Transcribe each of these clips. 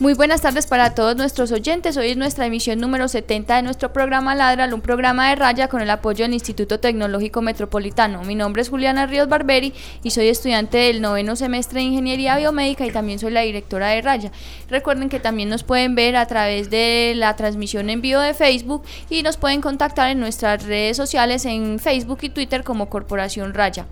Muy buenas tardes para todos nuestros oyentes. Hoy es nuestra emisión número 70 de nuestro programa Ladral, un programa de raya con el apoyo del Instituto Tecnológico Metropolitano. Mi nombre es Juliana Ríos Barberi y soy estudiante del noveno semestre de Ingeniería Biomédica y también soy la directora de Raya. Recuerden que también nos pueden ver a través de la transmisión en vivo de Facebook y nos pueden contactar en nuestras redes sociales en Facebook y Twitter como Corporación Raya.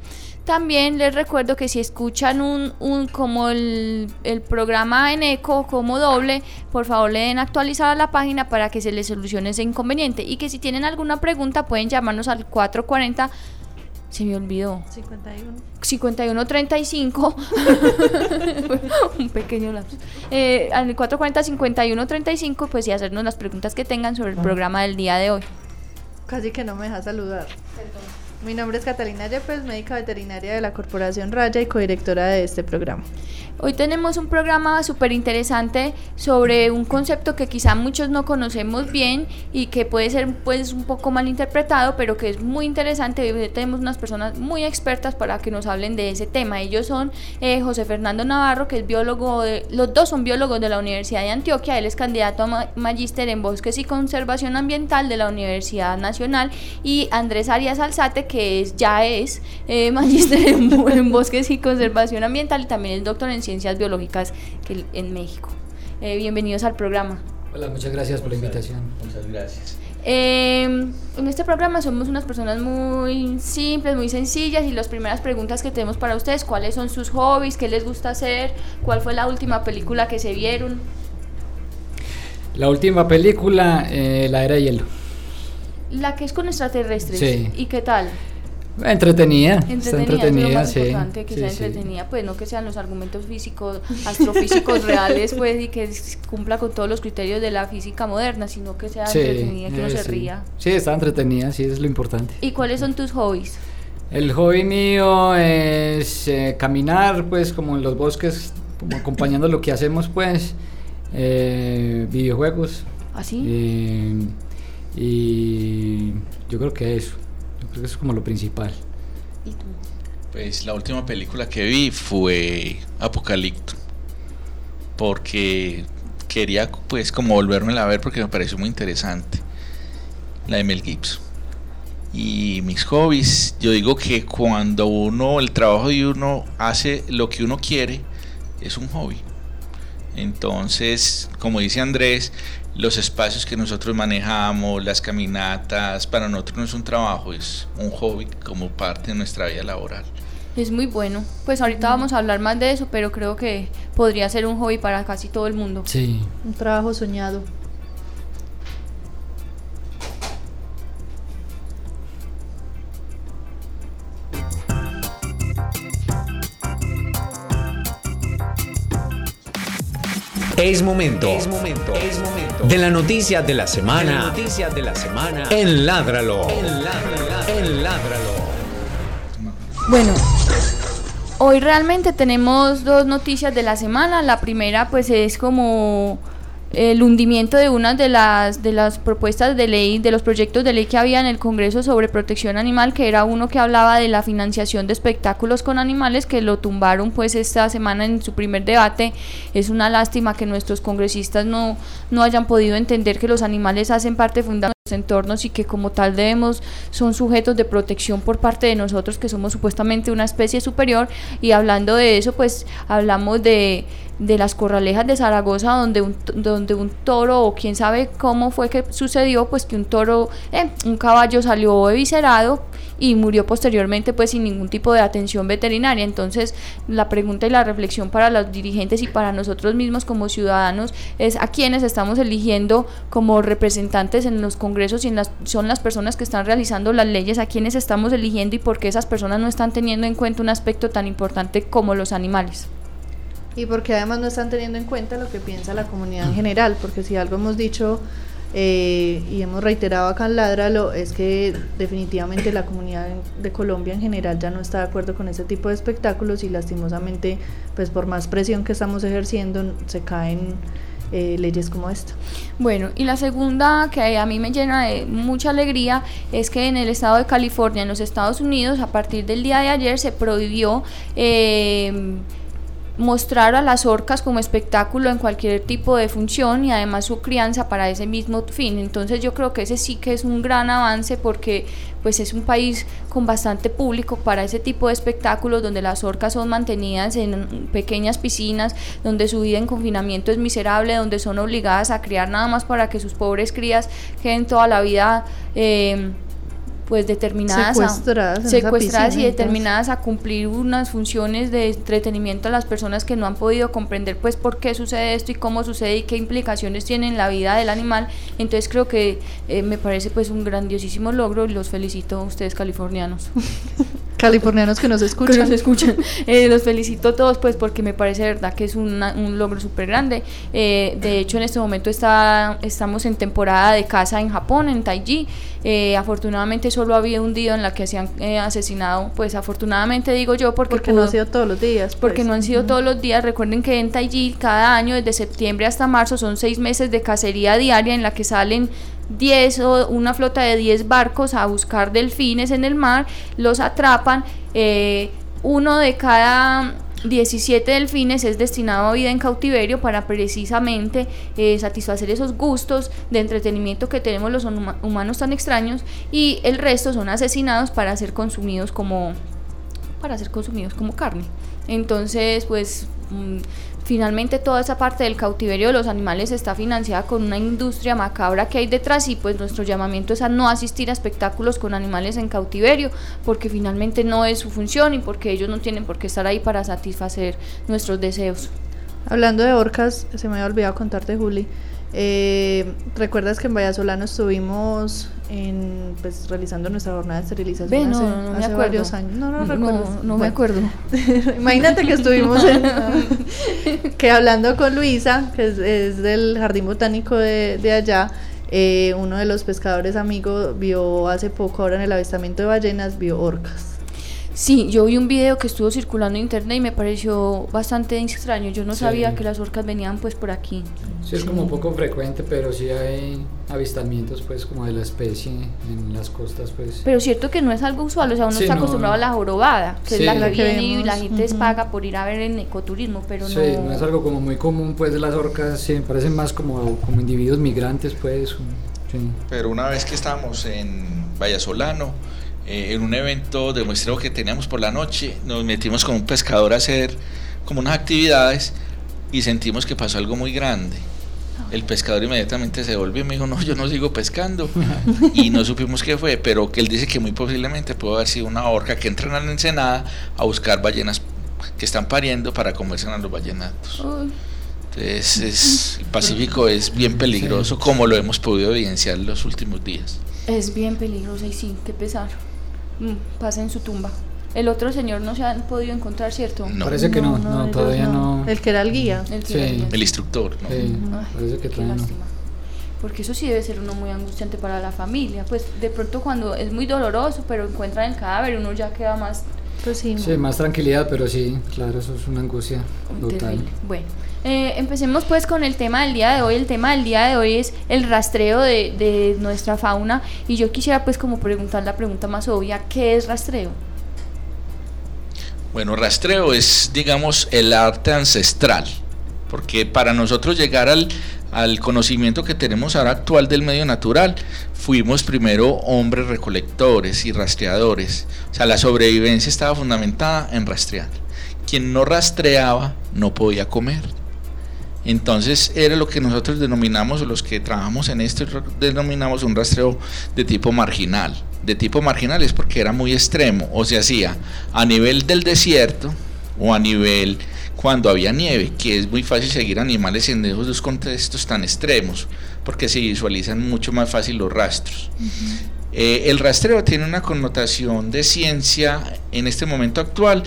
También les recuerdo que si escuchan un, un como el, el, programa en eco como doble, por favor le den actualizar a la página para que se les solucione ese inconveniente. Y que si tienen alguna pregunta pueden llamarnos al 440. Se me olvidó. 51. 5135. un pequeño lapso. Eh, al 440 5135 pues y hacernos las preguntas que tengan sobre el programa del día de hoy. Casi que no me deja saludar. Perdón. Mi nombre es Catalina Yepes, médica veterinaria de la Corporación Raya y codirectora de este programa. Hoy tenemos un programa súper interesante sobre un concepto que quizá muchos no conocemos bien y que puede ser pues un poco mal interpretado, pero que es muy interesante. Hoy tenemos unas personas muy expertas para que nos hablen de ese tema. Ellos son eh, José Fernando Navarro, que es biólogo, de, los dos son biólogos de la Universidad de Antioquia, él es candidato a magíster en bosques y conservación ambiental de la Universidad Nacional, y Andrés Arias Alzate, que es, ya es eh, magíster en, en bosques y conservación ambiental y también es doctor en ciencias biológicas que en México. Eh, bienvenidos al programa. Hola, muchas gracias por la invitación. Muchas gracias. Eh, en este programa somos unas personas muy simples, muy sencillas y las primeras preguntas que tenemos para ustedes, ¿cuáles son sus hobbies? ¿Qué les gusta hacer? ¿Cuál fue la última película que se vieron? La última película, eh, La Era de Hielo. La que es con extraterrestres. Sí. ¿Y qué tal? Entretenida, entretenida, es lo más sí. importante, que sí, sea sí. entretenida, pues no que sean los argumentos físicos, astrofísicos reales, pues, y que cumpla con todos los criterios de la física moderna, sino que sea entretenida, que eh, se ría. Sí, está entretenida, sí, es lo importante. ¿Y cuáles son tus hobbies? El hobby mío es eh, caminar, pues, como en los bosques, como acompañando lo que hacemos, pues, eh, videojuegos. ¿Así? eh, y yo creo que eso, creo que eso es como lo principal. ¿Y tú? Pues la última película que vi fue Apocalipto. Porque quería pues como volverme a ver porque me pareció muy interesante. La de Mel Gibson. Y mis hobbies, yo digo que cuando uno, el trabajo de uno hace lo que uno quiere, es un hobby. Entonces, como dice Andrés, los espacios que nosotros manejamos, las caminatas, para nosotros no es un trabajo, es un hobby como parte de nuestra vida laboral. Es muy bueno. Pues ahorita vamos a hablar más de eso, pero creo que podría ser un hobby para casi todo el mundo. Sí. Un trabajo soñado. Es momento. Es momento. Es momento. De la noticia de la semana. noticias de la semana. En Ládralo. En Ládralo. En Ládralo. Bueno, hoy realmente tenemos dos noticias de la semana. La primera pues es como el hundimiento de una de las de las propuestas de ley, de los proyectos de ley que había en el Congreso sobre protección animal, que era uno que hablaba de la financiación de espectáculos con animales, que lo tumbaron pues esta semana en su primer debate. Es una lástima que nuestros congresistas no, no hayan podido entender que los animales hacen parte fundamental entornos y que como tal debemos, son sujetos de protección por parte de nosotros que somos supuestamente una especie superior y hablando de eso pues hablamos de, de las corralejas de Zaragoza donde un, donde un toro o quién sabe cómo fue que sucedió pues que un toro, eh, un caballo salió eviscerado y murió posteriormente pues sin ningún tipo de atención veterinaria. Entonces la pregunta y la reflexión para los dirigentes y para nosotros mismos como ciudadanos es a quienes estamos eligiendo como representantes en los congresos y en las, son las personas que están realizando las leyes, a quienes estamos eligiendo y por qué esas personas no están teniendo en cuenta un aspecto tan importante como los animales. Y porque además no están teniendo en cuenta lo que piensa la comunidad en general, porque si algo hemos dicho eh, y hemos reiterado acá en Ládralo es que definitivamente la comunidad de Colombia en general ya no está de acuerdo con ese tipo de espectáculos y lastimosamente pues por más presión que estamos ejerciendo se caen eh, leyes como esta. Bueno, y la segunda que a mí me llena de mucha alegría es que en el estado de California, en los Estados Unidos, a partir del día de ayer se prohibió eh, mostrar a las orcas como espectáculo en cualquier tipo de función y además su crianza para ese mismo fin. Entonces yo creo que ese sí que es un gran avance porque pues es un país con bastante público para ese tipo de espectáculos donde las orcas son mantenidas en pequeñas piscinas, donde su vida en confinamiento es miserable, donde son obligadas a criar nada más para que sus pobres crías queden toda la vida eh, pues determinadas secuestradas, y determinadas a cumplir unas funciones de entretenimiento a las personas que no han podido comprender pues por qué sucede esto y cómo sucede y qué implicaciones tiene en la vida del animal entonces creo que eh, me parece pues un grandiosísimo logro y los felicito a ustedes californianos californianos que nos escuchan. Que nos escuchan. Eh, los felicito a todos pues porque me parece verdad que es un logro súper grande. Eh, de hecho en este momento está, estamos en temporada de caza en Japón, en Taiji. Eh, afortunadamente solo había un día en la que se han asesinado, pues afortunadamente digo yo porque... Porque no han sido todos los días. Porque pues. no han sido todos los días. Recuerden que en Taiji cada año desde septiembre hasta marzo son seis meses de cacería diaria en la que salen 10 o una flota de 10 barcos a buscar delfines en el mar, los atrapan, eh, uno de cada 17 delfines es destinado a vida en cautiverio para precisamente eh, satisfacer esos gustos de entretenimiento que tenemos los humanos tan extraños y el resto son asesinados para ser consumidos como para ser consumidos como carne. Entonces, pues mm, finalmente toda esa parte del cautiverio de los animales está financiada con una industria macabra que hay detrás y pues nuestro llamamiento es a no asistir a espectáculos con animales en cautiverio porque finalmente no es su función y porque ellos no tienen por qué estar ahí para satisfacer nuestros deseos. Hablando de orcas, se me había olvidado contarte Juli, eh, ¿Recuerdas que en Vallasolano estuvimos en, pues, realizando nuestra jornada de esterilización hace, varios años? No, no, no, me acuerdo. Imagínate que estuvimos en, que hablando con Luisa, que es, del Jardín Botánico de, de allá, eh, uno de los pescadores amigos vio hace poco, ahora en el avistamiento de ballenas, vio orcas. Sí, yo vi un video que estuvo circulando en internet y me pareció bastante extraño. Yo no sabía que las orcas venían pues por aquí. Sí, es como un poco frecuente, pero sí hay avistamientos pues como de la especie en las costas pues. Pero cierto que no es algo usual, o sea, uno está acostumbrado a la jorobada, que es la que viene y la gente les paga por ir a ver en ecoturismo, pero no... Sí, no es algo como muy común pues las orcas, sí, parecen más como, como individuos migrantes pues. Pero una vez que estábamos en Vallasolano, eh, en un evento de muestreo que teníamos por la noche, nos metimos con un pescador a hacer como unas actividades y sentimos que pasó algo muy grande. El pescador inmediatamente se volvió y me dijo, no, yo no sigo pescando. y no supimos qué fue, pero que él dice que muy posiblemente pudo haber sido una orca que entra en la ensenada a buscar ballenas que están pariendo para comerse a los ballenatos. Entonces el Pacífico es bien peligroso, como lo hemos podido evidenciar en los últimos días. Es bien peligroso y sí, qué pesar. Mm, pasa en su tumba. El otro señor no se han podido encontrar, ¿cierto? No. Parece que no, no, todavía no. El que era el guía. El, sí. el instructor, ¿no? Sí, parece que todavía no. Porque eso sí debe ser uno muy angustiante para la familia. Pues de pronto cuando es muy doloroso, pero encuentran el cadáver, uno ya queda más... Pues sí, sí, más tranquilidad, pero sí, claro, eso es una angustia total. Bueno. Eh, empecemos pues con el tema del día de hoy. El tema del día de hoy es el rastreo de, nuestra fauna y yo quisiera pues como preguntar la pregunta más obvia, ¿qué es rastreo? Bueno, rastreo es digamos el arte ancestral, porque para nosotros llegar al conocimiento que tenemos ahora actual del medio natural, fuimos primero hombres recolectores y rastreadores. O sea, la sobrevivencia estaba fundamentada en rastrear. Quien no rastreaba no podía comer. Entonces era lo que nosotros denominamos, los que trabajamos en esto, denominamos un rastreo de tipo marginal. De tipo marginal es porque era muy extremo, o se hacía a nivel del desierto o a nivel cuando había nieve, que es muy fácil seguir animales en esos dos contextos tan extremos, porque se visualizan mucho más fácil los rastros. Eh, el rastreo tiene una connotación de ciencia en este momento actual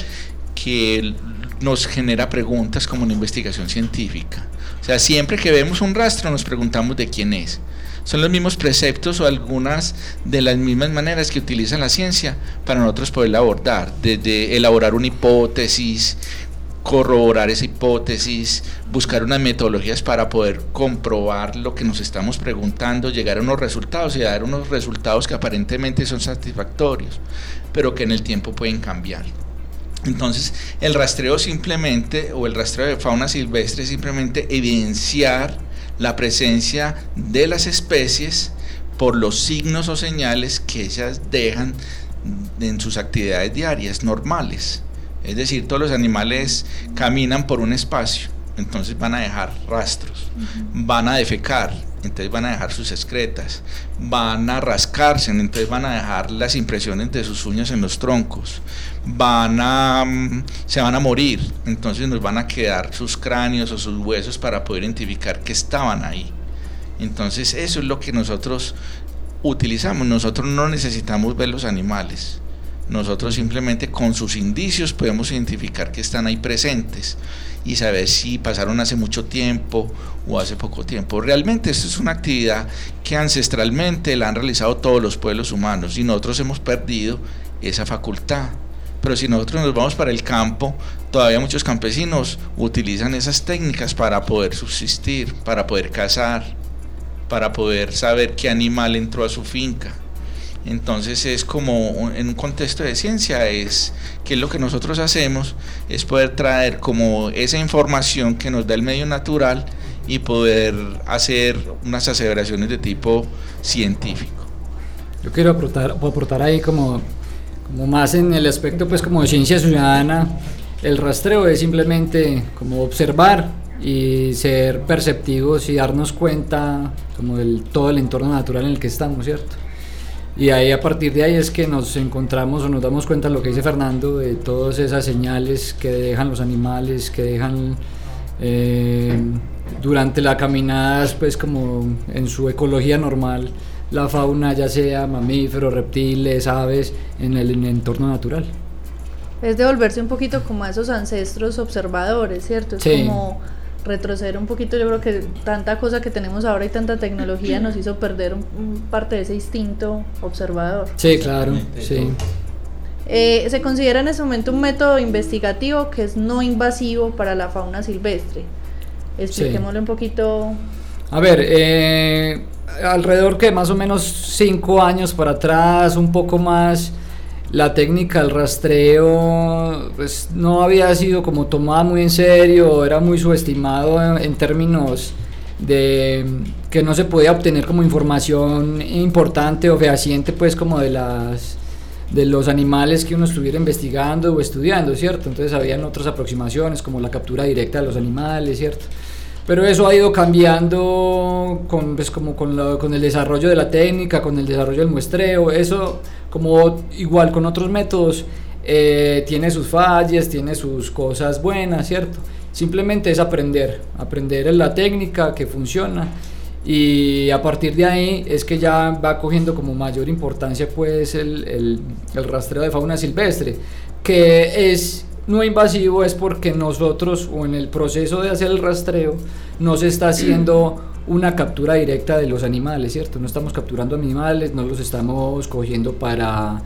que nos genera preguntas como una investigación científica. O sea, siempre que vemos un rastro nos preguntamos de quién es. Son los mismos preceptos o algunas de las mismas maneras que utiliza la ciencia para nosotros poder abordar, desde elaborar una hipótesis, corroborar esa hipótesis, buscar unas metodologías para poder comprobar lo que nos estamos preguntando, llegar a unos resultados y dar unos resultados que aparentemente son satisfactorios, pero que en el tiempo pueden cambiar. Entonces, el rastreo simplemente, o el rastreo de fauna silvestre, simplemente evidenciar la presencia de las especies por los signos o señales que ellas dejan en sus actividades diarias normales. Es decir, todos los animales caminan por un espacio, entonces van a dejar rastros, van a defecar, entonces van a dejar sus excretas, van a rascarse, entonces van a dejar las impresiones de sus uñas en los troncos, van a mm, se van a morir, entonces nos van a quedar sus cráneos o sus huesos para poder identificar que estaban ahí. Entonces eso es lo que nosotros utilizamos, nosotros no necesitamos ver los animales. Nosotros simplemente con sus indicios podemos identificar que están ahí presentes y saber si pasaron hace mucho tiempo o hace poco tiempo. Realmente esto es una actividad que ancestralmente la han realizado todos los pueblos humanos y nosotros hemos perdido esa facultad. Pero si nosotros nos vamos para el campo, todavía muchos campesinos utilizan esas técnicas para poder subsistir, para poder cazar, para poder saber qué animal entró a su finca. Entonces es como en un contexto de ciencia, es que lo que nosotros hacemos es poder traer como esa información que nos da el medio natural y poder hacer unas aseveraciones de tipo científico. Yo quiero aportar, aportar ahí como, como más en el aspecto pues como de ciencia ciudadana, el rastreo es simplemente como observar y ser perceptivos y darnos cuenta como del todo el entorno natural en el que estamos, ¿cierto? Y ahí a partir de ahí es que nos encontramos o nos damos cuenta de lo que dice Fernando, de todas esas señales que dejan los animales, que dejan eh, durante la caminada, pues como en su ecología normal, la fauna, ya sea mamíferos, reptiles, aves, en el, entorno natural. Es devolverse un poquito como a esos ancestros observadores, ¿cierto? Es como retroceder un poquito, yo creo que tanta cosa que tenemos ahora y tanta tecnología nos hizo perder un, parte de ese instinto observador. Sí, claro, sí. Eh, se considera en ese momento un método investigativo que es no invasivo para la fauna silvestre. Expliquémosle un poquito. A ver, eh, alrededor que más o menos cinco años para atrás, un poco más, la técnica del rastreo pues no había sido como tomada muy en serio, era muy subestimado en, términos de que no se podía obtener como información importante o fehaciente pues como de las de los animales que uno estuviera investigando o estudiando, ¿cierto? Entonces habían otras aproximaciones como la captura directa de los animales, ¿cierto? Pero eso ha ido cambiando con, pues, como con, con el desarrollo de la técnica, con el desarrollo del muestreo. Eso, como igual con otros métodos, eh, tiene sus fallas, tiene sus cosas buenas, ¿cierto? Simplemente es aprender, aprender la técnica que funciona y a partir de ahí es que ya va cogiendo como mayor importancia pues el, el, el rastreo de fauna silvestre, que es no invasivo es porque nosotros o en el proceso de hacer el rastreo no se está haciendo una captura directa de los animales, ¿cierto? No estamos capturando animales, no los estamos cogiendo para,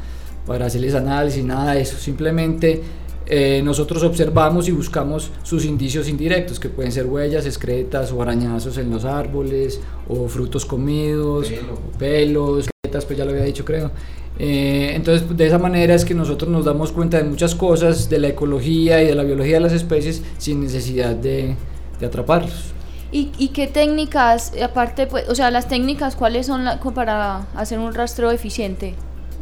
para hacerles análisis, nada de eso. Simplemente eh, nosotros observamos y buscamos sus indicios indirectos, que pueden ser huellas, excretas o arañazos en los árboles, o frutos comidos, o pelos, pues ya lo había dicho creo. Eh, entonces, de esa manera es que nosotros nos damos cuenta de muchas cosas de la ecología y de la biología de las especies sin necesidad de, de atraparlos. ¿Y, ¿Y, qué técnicas, aparte, pues, o sea, las técnicas, cuáles son para hacer un rastreo eficiente?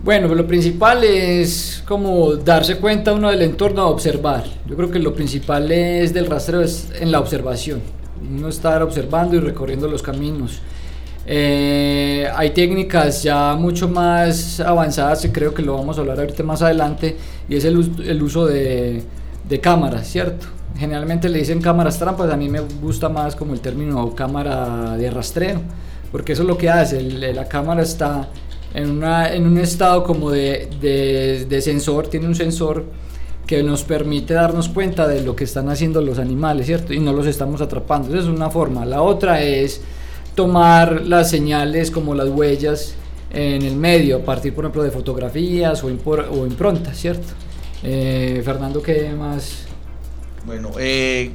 Bueno, lo principal es como darse cuenta uno del entorno, observar. Yo creo que lo principal es del rastreo es en la observación. Uno estar observando y recorriendo los caminos. Eh, hay técnicas ya mucho más avanzadas, y creo que lo vamos a hablar ahorita más adelante, y es el, el uso de, de, cámaras, ¿cierto? Generalmente le dicen cámaras trampas, a mí me gusta más como el término cámara de rastreo, porque eso es lo que hace, la cámara está en, una, en un estado como de, de, de, sensor, tiene un sensor que nos permite darnos cuenta de lo que están haciendo los animales, ¿cierto? Y no los estamos atrapando. Esa es una forma. La otra es tomar las señales como las huellas en el medio, a partir, por ejemplo, de fotografías o, o improntas, ¿cierto? Eh, Fernando, ¿qué más? Bueno, eh,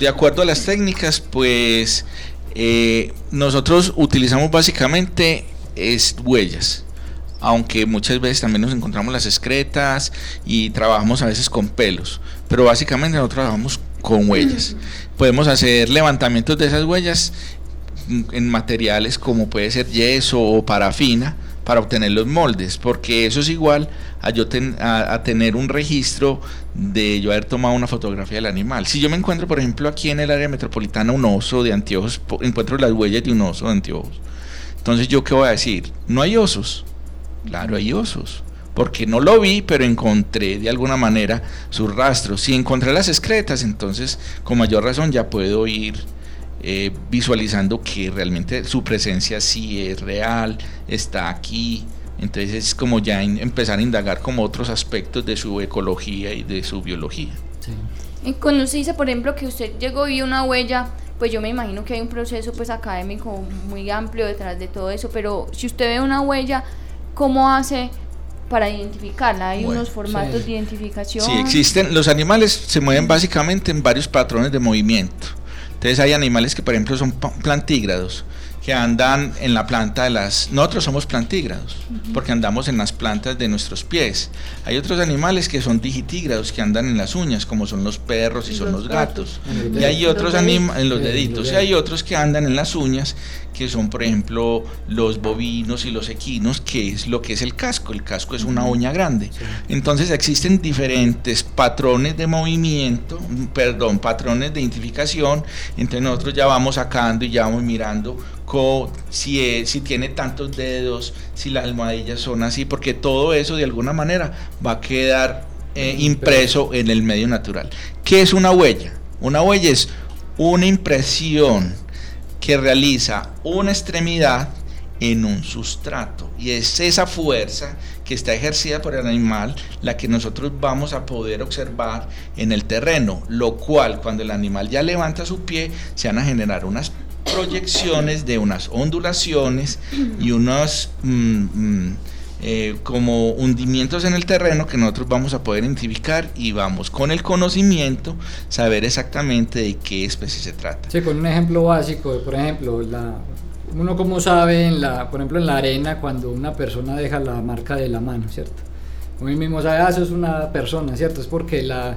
de acuerdo a las técnicas, pues eh, nosotros utilizamos básicamente es huellas aunque muchas veces también nos encontramos las excretas y trabajamos a veces con pelos, pero básicamente nosotros trabajamos con huellas. Podemos hacer levantamientos de esas huellas en materiales como puede ser yeso o parafina para obtener los moldes, porque eso es igual a yo a, tener un registro de yo haber tomado una fotografía del animal. Si yo me encuentro, por ejemplo, aquí en el área metropolitana un oso de anteojos, encuentro las huellas de un oso de anteojos. Entonces, ¿yo qué voy a decir? No hay osos. Claro, hay osos. Porque no lo vi, pero encontré de alguna manera sus rastros. Si encontré las excretas, entonces con mayor razón ya puedo ir eh, visualizando que realmente su presencia sí es real, está aquí. Entonces es como ya empezar a indagar como otros aspectos de su ecología y de su biología. Y cuando usted dice, por ejemplo, que usted llegó y vio una huella, pues yo me imagino que hay un proceso pues académico muy amplio detrás de todo eso, pero si usted ve una huella, ¿cómo hace para identificarla? Hay unos formatos de identificación. Sí, existen. Los animales se mueven básicamente en varios patrones de movimiento. Entonces hay animales que por ejemplo son plantígrados, que andan en la planta de las... Nosotros somos plantígrados, porque andamos en las plantas de nuestros pies. Hay otros animales que son digitígrados, que andan en las uñas, como son los perros y, son los gatos. Y hay otros animales, en los deditos, y hay otros que andan en las uñas, que son por ejemplo los bovinos y los equinos, que es lo que es el casco. El casco es una uña grande. Entonces existen diferentes patrones de movimiento, perdón, patrones de identificación. Entonces nosotros ya vamos sacando y ya vamos mirando si, si tiene tantos dedos, si las almohadillas son así, porque todo eso de alguna manera va a quedar eh, impreso en el medio natural. ¿Qué es una huella? Una huella es una impresión que realiza una extremidad en un sustrato. Y es esa fuerza que está ejercida por el animal la que nosotros vamos a poder observar en el terreno, lo cual cuando el animal ya levanta su pie se van a generar unas proyecciones de unas ondulaciones y unos mm, mm, eh, como hundimientos en el terreno que nosotros vamos a poder identificar y vamos con el conocimiento saber exactamente de qué especie se trata. Sí, con un ejemplo básico, por ejemplo, la, uno como sabe, en la, por ejemplo en la arena cuando una persona deja la marca de la mano, ¿cierto? Uno mismo sabe, ah, eso es una persona, ¿cierto? Es porque la,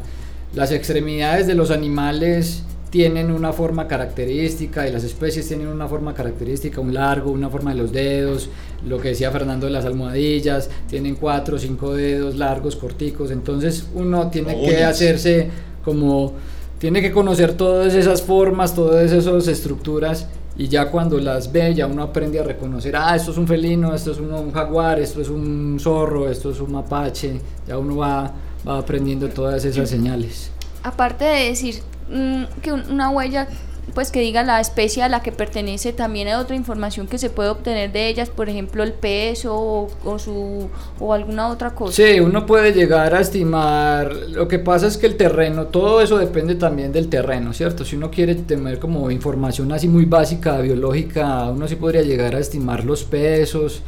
las extremidades de los animales tienen una forma característica y las especies tienen una forma característica, un largo, una forma de los dedos, lo que decía Fernando de las almohadillas, tienen cuatro o cinco dedos largos, corticos, entonces uno tiene que hacerse como, tiene que conocer todas esas formas, todas esas estructuras y ya cuando las ve ya uno aprende a reconocer, ah, esto es un felino, esto es un, jaguar, esto es un zorro, esto es un mapache, ya uno va, va aprendiendo todas esas señales. Aparte de decir Mm, que una huella pues que diga la especie a la que pertenece, también hay otra información que se puede obtener de ellas, por ejemplo el peso o, su, o alguna otra cosa. Sí, uno puede llegar a estimar, lo que pasa es que el terreno, todo eso depende también del terreno, ¿cierto? Si uno quiere tener como información así muy básica, biológica, uno sí podría llegar a estimar los pesos,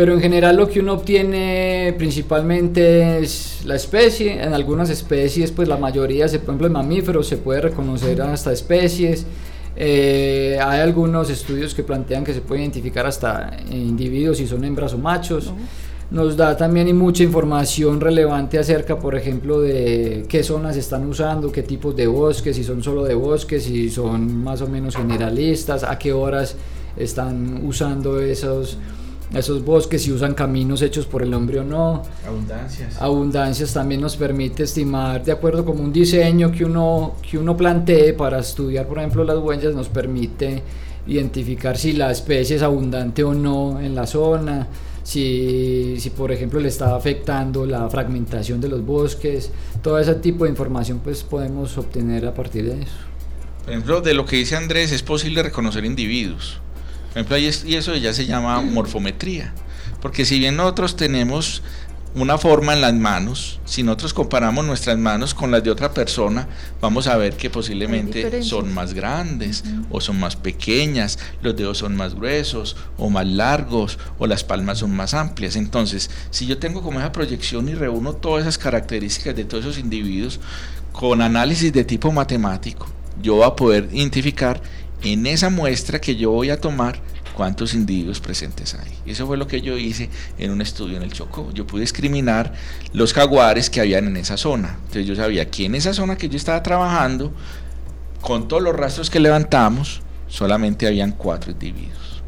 pero en general lo que uno obtiene principalmente es la especie. En algunas especies, pues la mayoría, por ejemplo en mamíferos, se puede reconocer hasta especies. Eh, hay algunos estudios que plantean que se puede identificar hasta individuos si son hembras o machos. Nos da también mucha información relevante acerca, por ejemplo, de qué zonas están usando, qué tipos de bosques, si son solo de bosques, si son más o menos generalistas, a qué horas están usando esos esos bosques, si usan caminos hechos por el hombre o no. Abundancias. Abundancias también nos permite estimar, de acuerdo con un diseño que uno, que uno plantee para estudiar, por ejemplo, las huellas, nos permite identificar si la especie es abundante o no en la zona, si, si por ejemplo le está afectando la fragmentación de los bosques, todo ese tipo de información pues podemos obtener a partir de eso. Por ejemplo, de lo que dice Andrés, es posible reconocer individuos por ejemplo, y eso ya se llama morfometría. Porque si bien nosotros tenemos una forma en las manos, si nosotros comparamos nuestras manos con las de otra persona, vamos a ver que posiblemente son más grandes o son más pequeñas, los dedos son más gruesos o más largos o las palmas son más amplias. Entonces, si yo tengo como esa proyección y reúno todas esas características de todos esos individuos con análisis de tipo matemático, yo voy a poder identificar en esa muestra que yo voy a tomar cuántos individuos presentes hay. Eso fue lo que yo hice en un estudio en el Chocó. Yo pude discriminar los jaguares que habían en esa zona. Entonces yo sabía que en esa zona que yo estaba trabajando, con todos los rastros que levantamos, solamente habían cuatro individuos.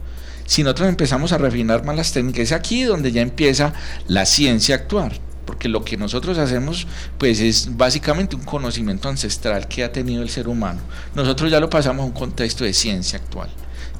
Si nosotros empezamos a refinar más las técnicas, es aquí donde ya empieza la ciencia a actuar porque lo que nosotros hacemos pues es básicamente un conocimiento ancestral que ha tenido el ser humano. Nosotros ya lo pasamos a un contexto de ciencia actual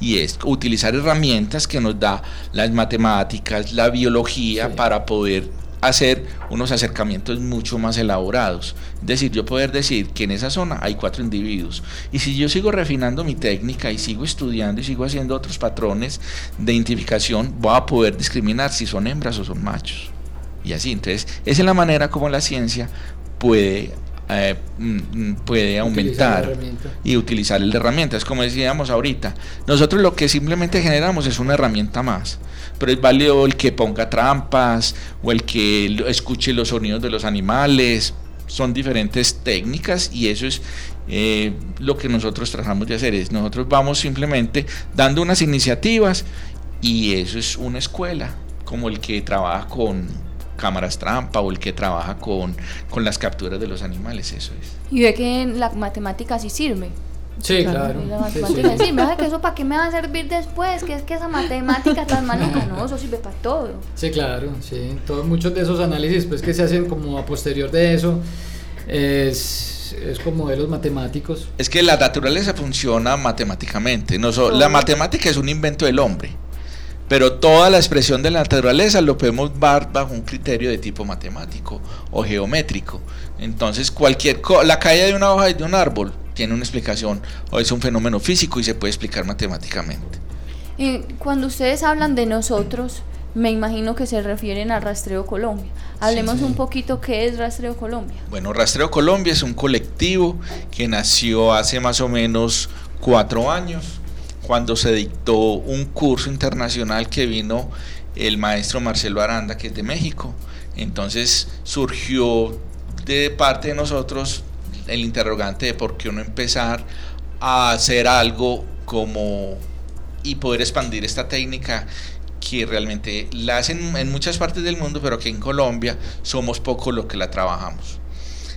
y es utilizar herramientas que nos da las matemáticas, la biología para poder hacer unos acercamientos mucho más elaborados. Es decir, yo poder decir que en esa zona hay cuatro individuos. Y si yo sigo refinando mi técnica y sigo estudiando y sigo haciendo otros patrones de identificación, voy a poder discriminar si son hembras o son machos. Y así, entonces, esa es la manera como la ciencia puede eh, mm, mm, puede aumentar y utilizar el herramienta. Es como decíamos ahorita, nosotros lo que simplemente generamos es una herramienta más, pero es válido el que ponga trampas o el que escuche los sonidos de los animales, son diferentes técnicas y eso es eh, lo que nosotros tratamos de hacer, es nosotros vamos simplemente dando unas iniciativas y eso es una escuela, como el que trabaja con cámaras trampa o el que trabaja con, con las capturas de los animales, eso es. Y ve que la matemática sí sirve. Sí, claro. La matemática sí, me que eso para qué me va a servir después, que es que esa matemática tan maluca, no, eso sirve para todo. Sí, claro, sí. Todos, muchos de esos análisis pues que se hacen como a posterior de eso es, es con modelos matemáticos. Es que la naturaleza funciona matemáticamente. No la matemática es un invento del hombre pero toda la expresión de la naturaleza lo podemos ver bajo un criterio de tipo matemático o geométrico. Entonces, cualquier la caída de una hoja de un árbol tiene una explicación o es un fenómeno físico y se puede explicar matemáticamente. Y cuando ustedes hablan de nosotros, me imagino que se refieren a Rastreo Colombia. Hablemos un poquito qué es Rastreo Colombia. Bueno, Rastreo Colombia es un colectivo que nació hace más o menos cuatro años cuando se dictó un curso internacional que vino el maestro Marcelo Aranda, que es de México. Entonces surgió de parte de nosotros el interrogante de por qué no empezar a hacer algo como y poder expandir esta técnica que realmente la hacen en muchas partes del mundo, pero que en Colombia somos pocos los que la trabajamos.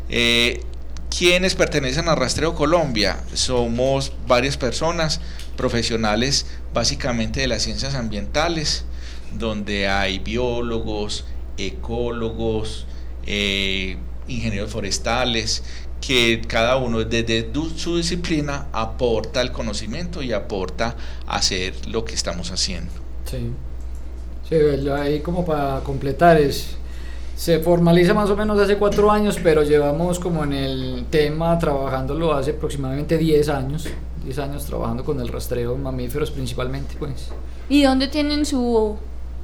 Eh, ¿Quiénes pertenecen a Rastreo Colombia? Somos varias personas, profesionales básicamente de las ciencias ambientales, donde hay biólogos, ecólogos, eh, ingenieros forestales, que cada uno desde su disciplina aporta el conocimiento y aporta hacer lo que estamos haciendo. Sí, sí ahí como para completar es... Se formaliza más o menos hace cuatro años, pero llevamos como en el tema trabajándolo hace aproximadamente 10 años. 10 años trabajando con el rastreo mamíferos principalmente, pues. ¿Y dónde tienen su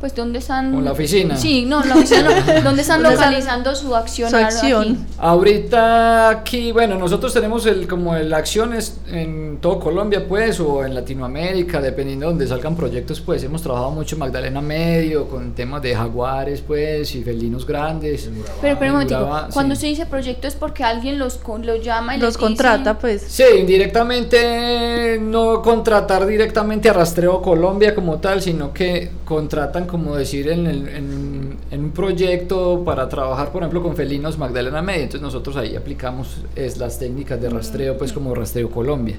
pues dónde están con la oficina sí no la oficina dónde están localizando su acción, acción. ahorita aquí bueno nosotros tenemos el como el acciones en todo Colombia pues o en Latinoamérica dependiendo de donde salgan proyectos pues hemos trabajado mucho en Magdalena Medio con temas de jaguares pues y felinos grandes. Pero pero un momento cuando se dice proyecto es porque alguien los los llama y los contrata pues. Sí directamente no contratar directamente a Rastreo Colombia como tal sino que contratan como decir, en, en, un proyecto para trabajar, por ejemplo, con felinos Magdalena Media. Entonces nosotros ahí aplicamos es, las técnicas de rastreo, pues como Rastreo Colombia.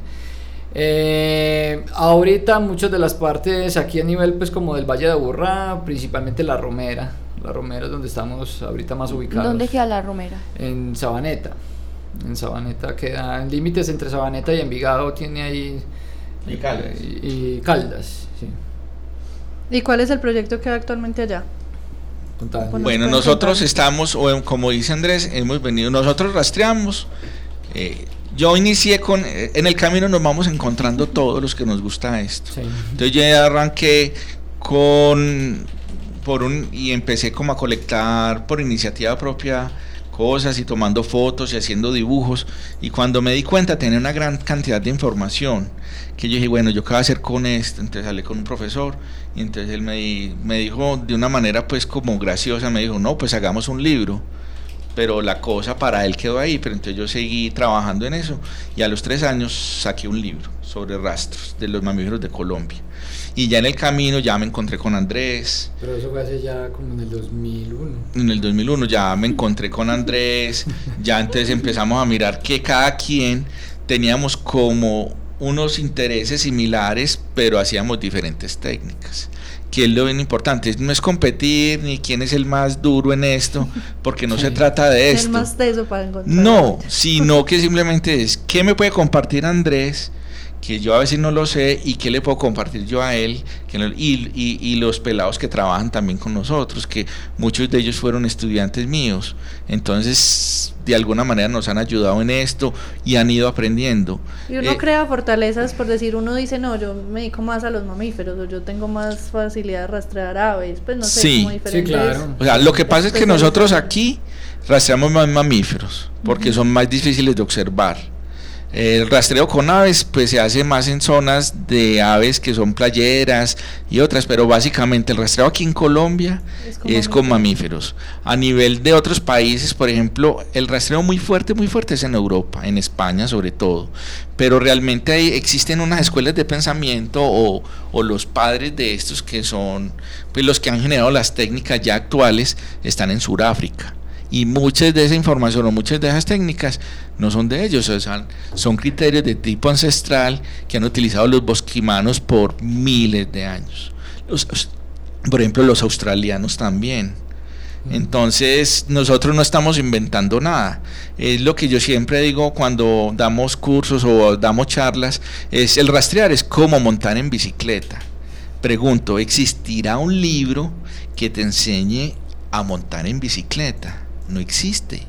Eh, ahorita muchas de las partes aquí a nivel pues como del Valle de Aburrá, principalmente La Romera. La Romera es donde estamos ahorita más ubicados. ¿Dónde queda La Romera? En Sabaneta. En Sabaneta queda en límites entre Sabaneta y Envigado tiene ahí... Y Caldas. y Caldas, sí. ¿Y cuál es el proyecto que hay actualmente allá? Bueno, nosotros estamos, o como dice Andrés, hemos venido, nosotros rastreamos. Eh, yo inicié con, eh, en el camino nos vamos encontrando todos los que nos gusta esto. Entonces yo arranqué con por un, y empecé como a colectar por iniciativa propia cosas y tomando fotos y haciendo dibujos. Y cuando me di cuenta tenía una gran cantidad de información que yo dije, bueno, ¿yo qué voy a hacer con esto? Entonces hablé con un profesor y entonces él me, me dijo de una manera pues como graciosa, me dijo, no, pues hagamos un libro pero la cosa para él quedó ahí, pero entonces yo seguí trabajando en eso y a los tres años saqué un libro sobre rastros de los mamíferos de Colombia. Y ya en el camino ya me encontré con Andrés. Pero eso fue hace ya como en el 2001. En el 2001 ya me encontré con Andrés, ya entonces empezamos a mirar que cada quien teníamos como unos intereses similares, pero hacíamos diferentes técnicas que es lo bien importante. No es competir ni quién es el más duro en esto, porque no se trata de esto. El más teso para encontrar. No, sino que simplemente es qué me puede compartir Andrés que yo a veces no lo sé y qué le puedo compartir yo a él y, y, los pelados que trabajan también con nosotros, que muchos de ellos fueron estudiantes míos, entonces de alguna manera nos han ayudado en esto y han ido aprendiendo. Y uno eh, crea fortalezas, por decir, uno dice, no, yo me dedico más a los mamíferos, o yo tengo más facilidad de rastrear aves, pues no sé, sí, Sí, claro. O sea, lo que pasa es que nosotros aquí rastreamos más mamíferos, porque son más difíciles de observar el rastreo con aves pues se hace más en zonas de aves que son playeras y otras, pero básicamente el rastreo aquí en Colombia es con, mamíferos. A nivel de otros países, por ejemplo, el rastreo muy fuerte, muy fuerte es en Europa, en España sobre todo, pero realmente hay, existen unas escuelas de pensamiento o, o los padres de estos que son pues los que han generado las técnicas ya actuales están en Sudáfrica y muchas de esa información o muchas de esas técnicas no son de ellos, son, son criterios de tipo ancestral que han utilizado los bosquimanos por miles de años. por ejemplo, los australianos también. Mm. Entonces, nosotros no estamos inventando nada. Es lo que yo siempre digo cuando damos cursos o damos charlas, es el rastrear es como montar en bicicleta. Pregunto, ¿existirá un libro que te enseñe a montar en bicicleta? No existe.